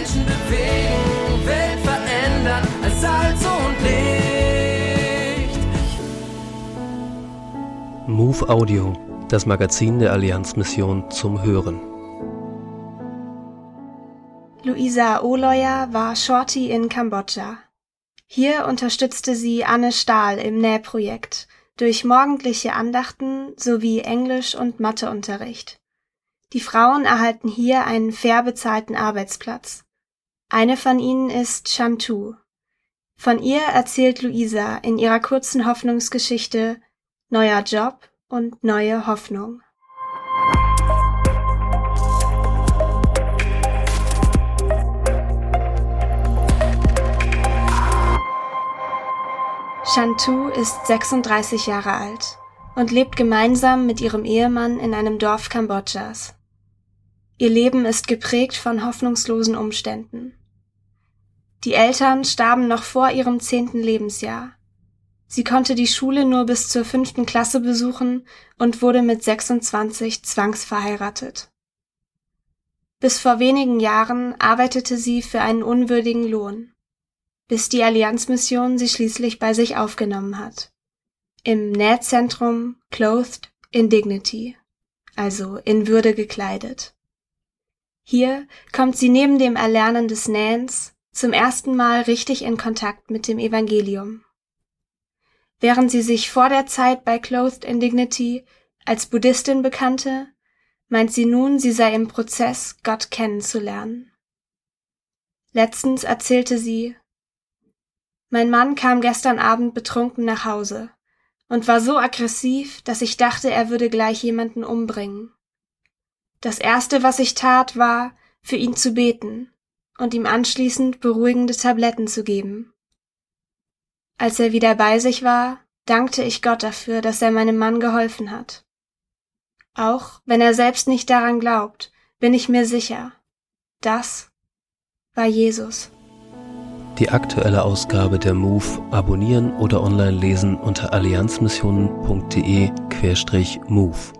Menschen bewegen, Welt verändern als Salz und Licht. Move Audio, das Magazin der Allianzmission zum Hören. Luisa Ohloyer war Shorty in Kambodscha. Hier unterstützte sie Anne Stahl im Nähprojekt durch morgendliche Andachten sowie Englisch- und Matheunterricht. Die Frauen erhalten hier einen fair bezahlten Arbeitsplatz. Eine von ihnen ist Shantu. Von ihr erzählt Luisa in ihrer kurzen Hoffnungsgeschichte Neuer Job und neue Hoffnung. Shantu ist 36 Jahre alt und lebt gemeinsam mit ihrem Ehemann in einem Dorf Kambodschas. Ihr Leben ist geprägt von hoffnungslosen Umständen. Die Eltern starben noch vor ihrem zehnten Lebensjahr. Sie konnte die Schule nur bis zur fünften Klasse besuchen und wurde mit 26 zwangsverheiratet. Bis vor wenigen Jahren arbeitete sie für einen unwürdigen Lohn bis die Allianzmission sie schließlich bei sich aufgenommen hat. Im Nähzentrum Clothed in Dignity, also in Würde gekleidet. Hier kommt sie neben dem Erlernen des Nähens zum ersten Mal richtig in Kontakt mit dem Evangelium. Während sie sich vor der Zeit bei Clothed in Dignity als Buddhistin bekannte, meint sie nun, sie sei im Prozess, Gott kennenzulernen. Letztens erzählte sie, mein Mann kam gestern Abend betrunken nach Hause und war so aggressiv, dass ich dachte, er würde gleich jemanden umbringen. Das erste, was ich tat, war, für ihn zu beten und ihm anschließend beruhigende Tabletten zu geben. Als er wieder bei sich war, dankte ich Gott dafür, dass er meinem Mann geholfen hat. Auch wenn er selbst nicht daran glaubt, bin ich mir sicher, das war Jesus. Die aktuelle Ausgabe der MOVE abonnieren oder online lesen unter allianzmissionen.de-MOVE.